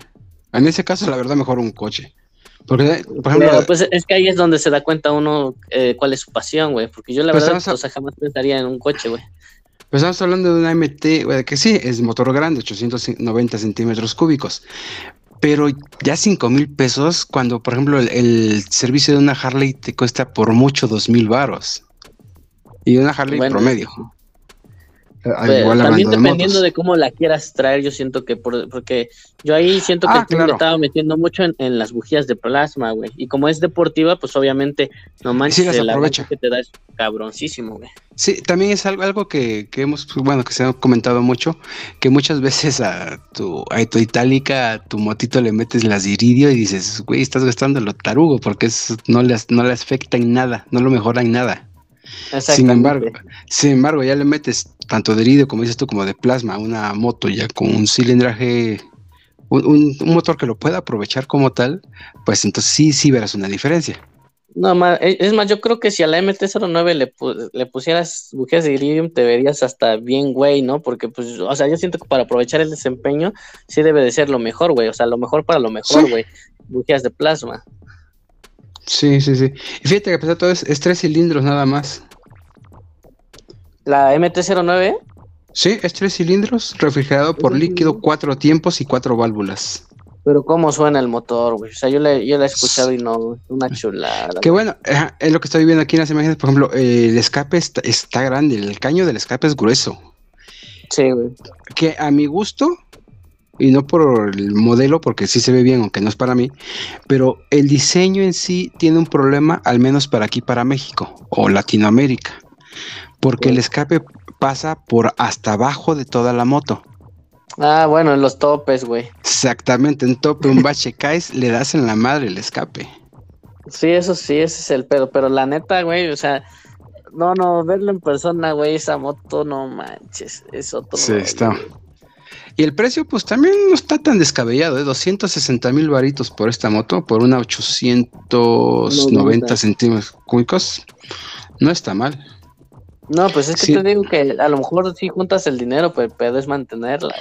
En ese caso, la verdad, mejor un coche. Porque, por ejemplo, pues es que ahí es donde se da cuenta uno eh, cuál es su pasión, güey. Porque yo la pues verdad, o sea, jamás pensaría en un coche, güey. Pues estamos hablando de una MT, que sí, es motor grande, 890 centímetros cúbicos. Pero ya 5 mil pesos, cuando por ejemplo el, servicio de una Harley te cuesta por mucho 2 mil varos. Y una Harley promedio. Pues, también dependiendo de, cómo la quieras traer, yo siento que porque yo ahí siento que ah, le estaba metiendo mucho en, las bujías de plasma, güey. Y como es deportiva, pues obviamente no manches sí, la que te da es cabroncísimo, güey. Sí, también es algo, algo que, hemos, bueno, que se ha comentado mucho, que muchas veces a tu, a tu itálica, a tu motito le metes las iridio y dices, güey, estás gastando lo tarugo, porque es, no, les, no le afecta en nada, no lo mejora en nada. Sin embargo, sin embargo, ya le metes tanto de iridio, como dices tú, como de plasma, una moto ya con un cilindraje, un, motor que lo pueda aprovechar como tal, pues entonces sí, sí verás una diferencia. No, más, e, es más, yo creo que si a la MT-09 le, le pusieras bujías de iridium, te verías hasta bien, güey, ¿no? Porque, pues, o sea, yo siento que para aprovechar el desempeño, sí debe de ser lo mejor, güey. O sea, lo mejor para lo mejor, güey. Bujías de plasma. Sí, sí, sí. Y fíjate que a pesar de todo es, tres cilindros nada más. ¿La MT-09? Sí, es tres cilindros, refrigerado por líquido, cuatro tiempos y cuatro válvulas. Pero cómo suena el motor, güey. O sea, yo, le, yo la he escuchado y no, una chulada. Que bueno, es lo que estoy viendo aquí en las imágenes. Por ejemplo, el escape está, está, grande, el caño del escape es grueso. Sí, güey. Que a mi gusto, y no por el modelo, porque sí se ve bien, aunque no es para mí, pero el diseño en sí tiene un problema, al menos para aquí, para México o Latinoamérica, porque el escape pasa por hasta abajo de toda la moto. Ah, bueno, en los topes, güey. Exactamente, en tope, un bache caes, le das en la madre el escape. Sí, eso sí, ese es el pedo, pero la neta, güey, o sea, no, no, verlo en persona, güey, esa moto, no manches, es otro. Sí, está. Y el precio, pues también no está tan descabellado, ¿eh? 260 mil varitos por esta moto, por una 890 centímetros cúbicos. No está mal. No, pues es que te digo que a lo mejor si juntas el dinero, pues puedes mantenerla.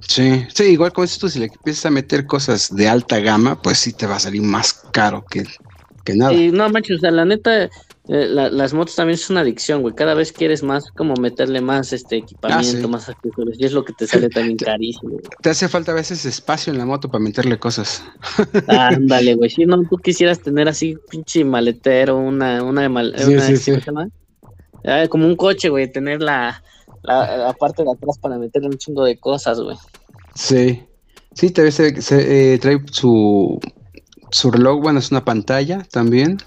Sí, sí, igual dices tú, si le empiezas a meter cosas de alta gama, pues sí te va a salir más caro que, que nada. Y no manches, o sea, la neta, eh, las motos también es una adicción, güey. Cada vez quieres más, como meterle más este equipamiento, ah, más accesorios. Y es lo que te sale también carísimo. Te hace falta a veces espacio en la moto para meterle cosas. Ándale, güey. Si no, tú quisieras tener así pinche maletero, una, una de mal, ah, como un coche, güey. Tener la, la, parte de atrás para meterle un chingo de cosas, güey. Sí. Sí, te, se, se eh, trae su, su reloj, bueno, es una pantalla también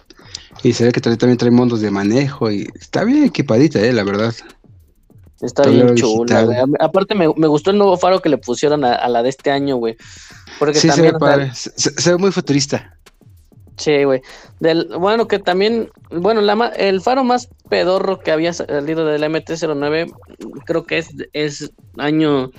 y se ve que también trae mundos de manejo y está bien equipadita, eh, la verdad. Está bien chula, güey. Aparte me, gustó el nuevo faro que le pusieron a, la de este año, güey. Porque sí, también, se ve muy futurista. Sí, güey. bueno, que también, bueno, la, el faro más pedorro que había salido del MT-09, creo que es, es año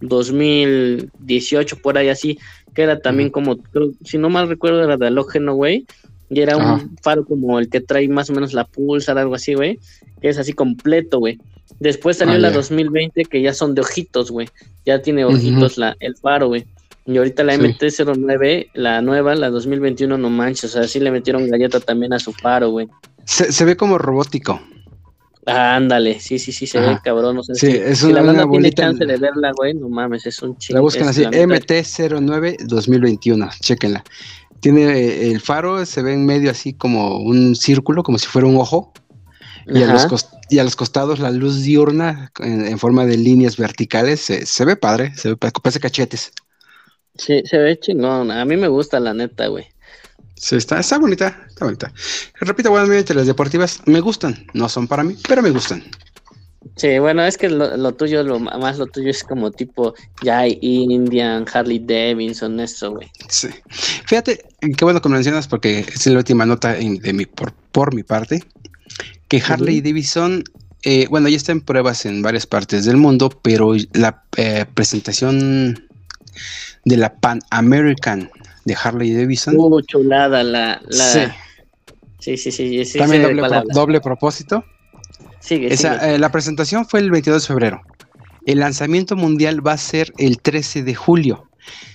2018, por ahí así, que era también como, si no mal recuerdo, era de halógeno, güey. Y era un faro como el que trae más o menos la Pulsar, algo así, güey. Que es así completo, güey. Después salió la 2020 que ya son de ojitos, güey. Ya tiene ojitos la, el faro, güey. Y ahorita la MT-09, la nueva, la 2021, no manches. O sea, sí le metieron galleta también a su faro, güey. Se, ve como robótico. Ándale, sí, sí, sí, se ve cabrón. O sea, sí, es una, la banda tiene chance de verla, güey, no mames, es un chingo. La buscan así, MT-09 2021, chéquenla. Tiene eh, el faro, se ve en medio así como un círculo, como si fuera un ojo. Y a, los y a, los costados la luz diurna en, forma de líneas verticales. Se, ve padre, se ve, parece cachetes. Sí, se ve chingón. A mí me gusta la neta, güey. Sí, está, está bonita, está bonita. Repito, bueno, las deportivas me gustan. No son para mí, pero me gustan. Sí, bueno, es que lo, tuyo, lo más lo tuyo es como tipo ya Indian, Harley Davidson, eso, güey. Sí. Fíjate, qué bueno que mencionas porque es la última nota de mi, por, por mi parte, que Harley Davidson eh, bueno, ya está en pruebas en varias partes del mundo, pero la eh, presentación de la Pan American de Harley Davidson. Uh, chulada, la, la... Sí, sí, sí. sí, También doble, doble, propósito. Sigue, Esa, la presentación fue el 22 de febrero. El lanzamiento mundial va a ser el 13 de julio.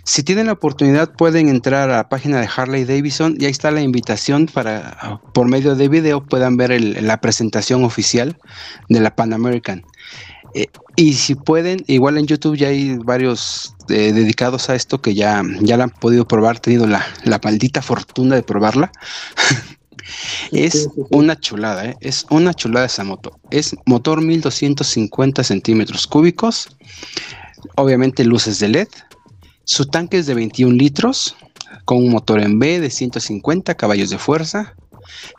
Si tienen la oportunidad pueden entrar a la página de Harley Davidson y ahí está la invitación para por medio de video puedan ver la presentación oficial de la Pan American. Eh, y si pueden, igual en YouTube ya hay varios eh, dedicados a esto que ya, ya la han podido probar, tenido la, la maldita fortuna de probarla. es una chulada, ¿eh? es una chulada esa moto. Es motor 1250 centímetros cúbicos, obviamente luces de LED, su tanque es de 21 litros, con un motor en B de 150 caballos de fuerza.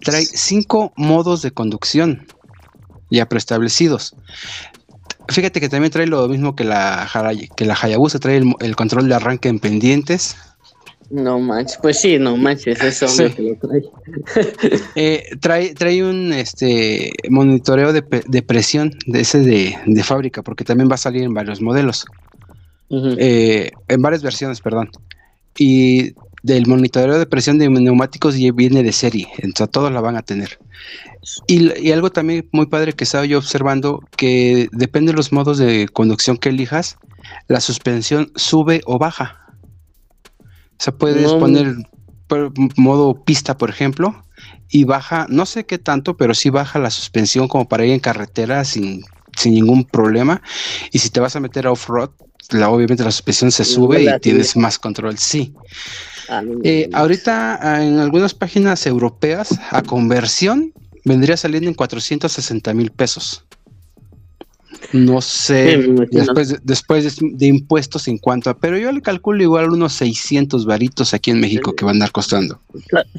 Trae cinco modos de conducción ya preestablecidos. Fíjate que también trae lo mismo que la, que la Hayabusa, trae el, control de arranque en pendientes. No manches, pues sí, no manches, eso que lo trae. Eh, trae. trae. un este monitoreo de, presión de ese de, de, fábrica, porque también va a salir en varios modelos. Eh, en varias versiones, perdón. Y del monitoreo de presión de neumáticos viene de serie, entonces todos la van a tener. Y, algo también muy padre que estaba yo observando, que depende de los modos de conducción que elijas, la suspensión sube o baja. O sea, puedes poner modo pista, por ejemplo, y baja, no sé qué tanto, pero sí baja la suspensión como para ir en carretera sin, sin ningún problema. Y si te vas a meter a off-road, la, obviamente la suspensión se sube y tienes más control, sí. Ah, eh, ahorita ah, en algunas páginas europeas a conversión vendría saliendo en 460 mil pesos. No sé, después, de, después de, impuestos en cuanto a, pero yo le calculo igual unos 600 varitos aquí en México que van a andar costando.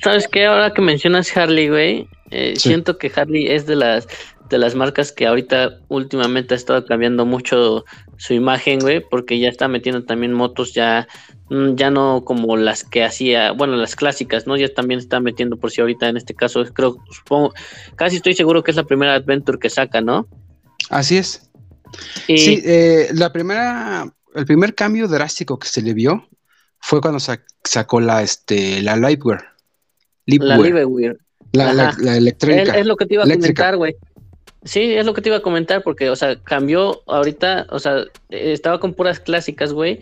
¿Sabes qué? Ahora que mencionas Harley, güey, eh, siento que Harley es de las de las marcas que ahorita últimamente ha estado cambiando mucho su imagen, güey, porque ya está metiendo también motos ya, mm, ya no como las que hacía, bueno, las clásicas, ¿no? Ya también está metiendo por si ahorita en este caso, creo, supongo, casi estoy seguro que es la primera Adventure que saca, ¿no? Así es. Sí, eh, la primera, el primer cambio drástico que se le vio fue cuando sacó la, este, la Lightwear. La Liveware. La, la, electrónica. Es, lo que te iba a comentar, güey. Sí, es lo que te iba a comentar, porque, o sea, cambió ahorita, o sea, estaba con puras clásicas, güey,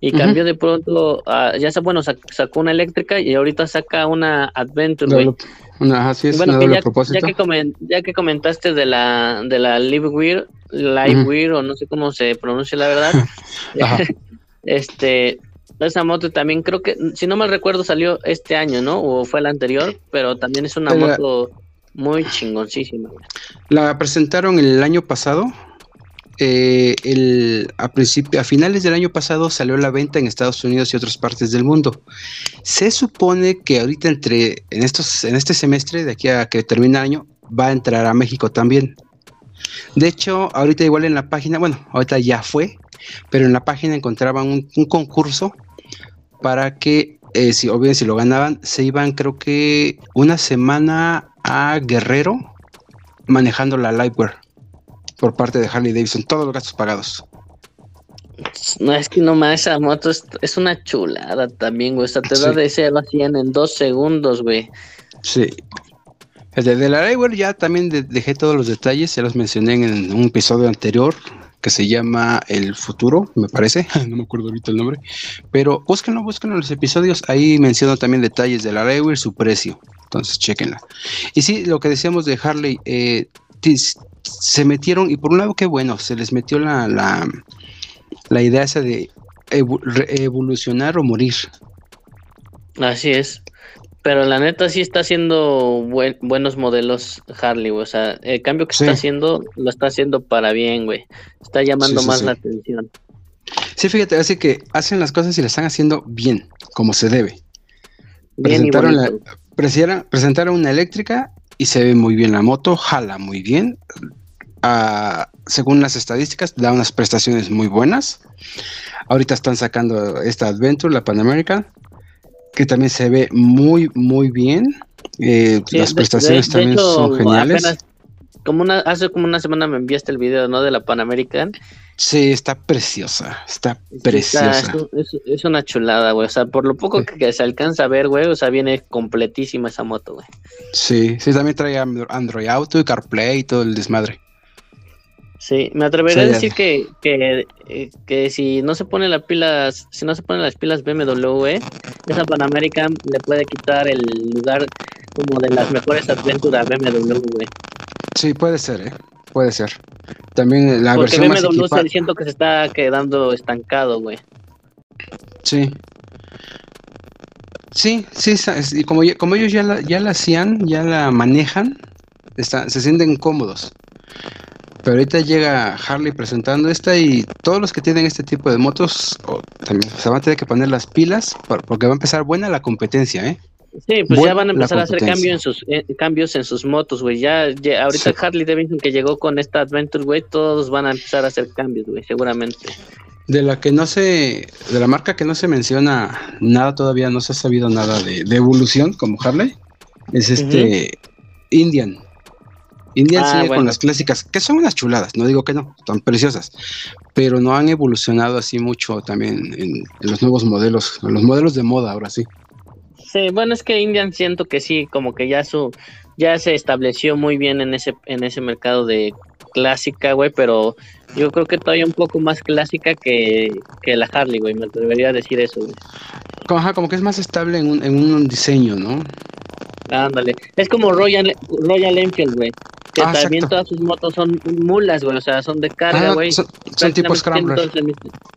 y cambió de pronto, ya sea, bueno, sacó una eléctrica y ahorita saca una Adventure, güey. Una, así es, bueno, ya, ya, que ya que comentaste de la, de la Livewear, Livewear, o no sé cómo se pronuncia la verdad, este, esa moto también creo que, si no mal recuerdo, salió este año, ¿no? O fue el anterior, pero también es una moto muy chingoncísima. La presentaron el año pasado. Eh, el, a, a finales del año pasado salió la venta en Estados Unidos y otras partes del mundo. Se supone que ahorita entre en estos en este semestre de aquí a que termine el año va a entrar a México también. De hecho, ahorita igual en la página, bueno, ahorita ya fue, pero en la página encontraban un, concurso para que, eh, si, o bien si lo ganaban, se iban creo que una semana a Guerrero manejando la Lightwear por parte de Harley Davidson, todos los gastos pagados. No, es que nomás esa moto es, una chulada también, güey. O sea, te da de 0 a 100 en dos segundos, güey. Sí. El de, la Lightwear ya también dejé todos los detalles, ya los mencioné en un episodio anterior que se llama El Futuro, me parece, no me acuerdo ahorita el nombre, pero búsquenlo, búsquenlo en los episodios, ahí menciono también detalles de la Lightwear, su precio. Entonces, chequenla. Y sí, lo que decíamos de Harley, eh, se metieron, y por un lado, qué bueno, se les metió la, la, idea esa de evolucionar o morir. Así es. Pero la neta sí está haciendo buenos modelos Harley, O sea, el cambio que está haciendo, lo está haciendo para bien, güey. Está llamando más la atención. Sí, fíjate, así que hacen las cosas y las están haciendo bien, como se debe. Presentaron la, presentaron una eléctrica y se ve muy bien la moto, jala muy bien. Ah, según las estadísticas, da unas prestaciones muy buenas. Ahorita están sacando esta Adventure, la Pan American, que también se ve muy, muy bien. Eh, las prestaciones también son geniales. como una, hace como una semana me enviaste el video, ¿no? De la Pan American. Sí, está preciosa, está preciosa. es, una chulada, güey. O sea, por lo poco que, se alcanza a ver, güey, o sea, viene completísima esa moto, güey. Sí, sí, también trae Android Auto y CarPlay y todo el desmadre. Sí, me atrevería a decir que, que, eh, que, si no se pone las pilas, si no se ponen las pilas BMW, esa Pan American le puede quitar el lugar como de las mejores aventuras BMW, güey. Sí, puede ser, ¿eh? Puede ser. También la Porque versión BMW más siento que se está quedando estancado, güey. Sí. Sí, sí, y como, como ellos ya la, ya la hacían, ya la manejan, está, se sienten cómodos. Pero ahorita llega Harley presentando esta y todos los que tienen este tipo de motos también se van a tener que poner las pilas porque va a empezar buena la competencia, ¿eh? Sí, pues ya van a empezar a hacer cambio en sus, eh, cambios en sus motos, güey. Ya, ahorita Harley Davidson que llegó con esta Adventure, güey, todos van a empezar a hacer cambios, güey, seguramente. De la que no se, de la marca que no se menciona nada todavía, no se ha sabido nada de, evolución como Harley, es este Indian. Indian ah, sigue con las clásicas, que son unas chuladas, no digo que no, están preciosas, pero no han evolucionado así mucho también en los nuevos modelos, en los modelos de moda ahora sí. Sí, bueno, es que Indian siento que sí, como que ya su ya se estableció muy bien en ese en ese mercado de clásica, güey, pero yo creo que todavía un poco más clásica que, la Harley, güey, me atrevería a decir eso, güey. Como, como que es más estable en un, en un diseño, ¿no? Ándale, es como Royal, Royal Enfield, güey. Que ah, también todas sus motos son mulas, güey, o sea, son de carga, ah, güey. son, tipo Scrambler.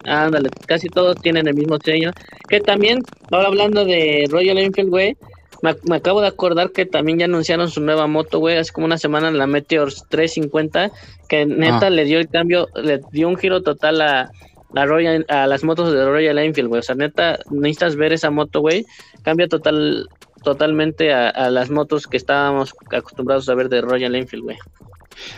Ándale, casi todos tienen el mismo diseño. Que también, ahora hablando de Royal Enfield, güey, me, acabo de acordar que también ya anunciaron su nueva moto, güey, hace como una semana, la Meteor 350, que neta ah. le dio el cambio, le dio un giro total a, la Royal, a las motos de Royal Enfield, güey. O sea, neta, necesitas ver esa moto, güey. Cambia total totalmente a, las motos que estábamos acostumbrados a ver de Royal Enfield, güey.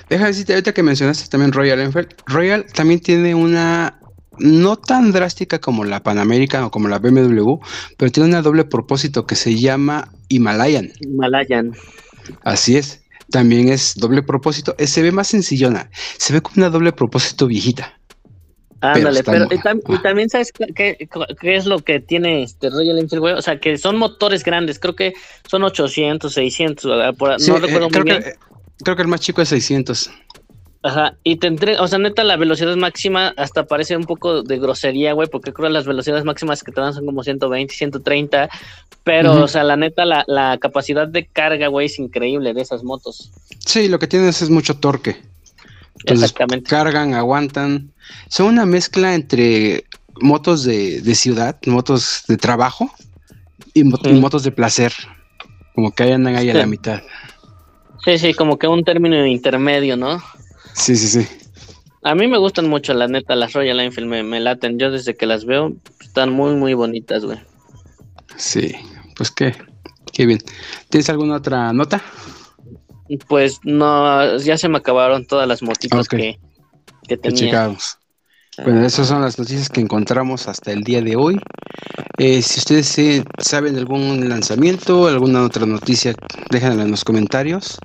Deja decirte, ahorita que mencionaste también Royal Enfield, Royal también tiene una no tan drástica como la Pan American o como la BMW, pero tiene una doble propósito que se llama Himalayan. Himalayan. Así es. También es doble propósito. Eh, se ve más sencillona. Se ve como una doble propósito viejita. Ándale, pero, y, también sabes qué, es lo que tiene este Royal Enfield, güey. O sea, que son motores grandes, creo que son 800, 600, no eh, recuerdo muy bien. creo que el más chico es 600. Ajá, y tendré, o sea, neta, la velocidad máxima hasta parece un poco de grosería, güey, porque creo que las velocidades máximas que te dan son como 120, 130, pero, o sea, la neta, la, la capacidad de carga, güey, es increíble de esas motos. Sí, lo que tienes es mucho torque. Exactamente. Cargan, aguantan. Son una mezcla entre motos de, ciudad, motos de trabajo y, motos de placer. Como que ahí andan ahí a la mitad. Sí, sí, como que un término intermedio, ¿no? Sí, sí, sí. A mí me gustan mucho, la neta, las Royal Enfield me, me laten. Yo desde que las veo, están muy, muy bonitas, güey. Sí, pues qué, qué bien. ¿Tienes alguna otra nota? Pues no, ya se me acabaron todas las motitos que, que tenía. Bueno, esas son las noticias que encontramos hasta el día de hoy. Eh, si ustedes eh, saben de algún lanzamiento, alguna otra noticia, déjenla en los comentarios.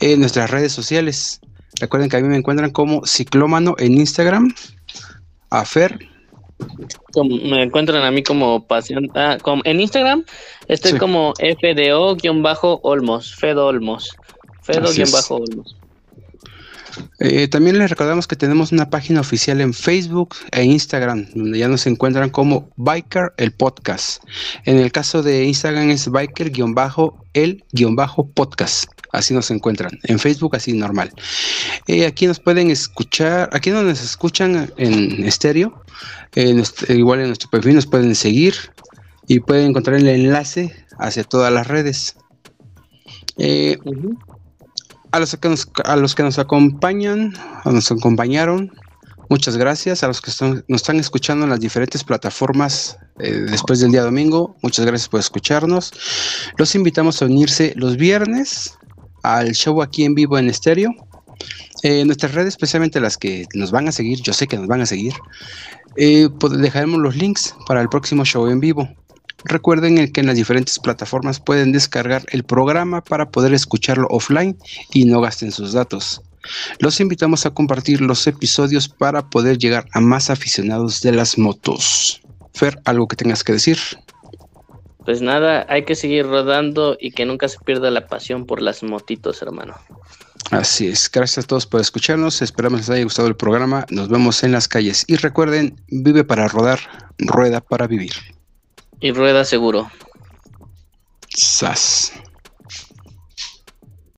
En nuestras redes sociales. Recuerden que a mí me encuentran como Ciclómano en Instagram. A Fer. me encuentran a mí como pasión. Ah, en Instagram estoy como FDO-Olmos. Fedo Olmos. Fedo-Olmos. Eh, también les recordamos que tenemos una página oficial en Facebook e Instagram, donde ya nos encuentran como Biker el Podcast. En el caso de Instagram es Biker-el-podcast. Así nos encuentran. En Facebook así normal. Eh, aquí nos pueden escuchar, aquí nos escuchan en estéreo. igual en nuestro perfil nos pueden seguir y pueden encontrar el enlace hacia todas las redes. Eh, a los que nos, a los que acompañan, nos acompañaron, muchas gracias. A los que nos están escuchando en las diferentes plataformas eh, después del día domingo, muchas gracias por escucharnos. Los invitamos a unirse los viernes al show aquí en vivo en estéreo. Eh, nuestras redes, especialmente las que nos van a seguir, yo sé que nos van a seguir, eh, pues dejaremos los links para el próximo show en vivo. Recuerden que en las diferentes plataformas pueden descargar el programa para poder escucharlo offline y no gasten sus datos. Los invitamos a compartir los episodios para poder llegar a más aficionados de las motos. Fer, ¿algo que tengas que decir? Pues nada, hay que seguir rodando y que nunca se pierda la pasión por las motitos, hermano. Así es, gracias a todos por escucharnos, esperamos les haya gustado el programa, nos vemos en las calles y recuerden, vive para rodar, rueda para vivir. Y rueda seguro. Sas.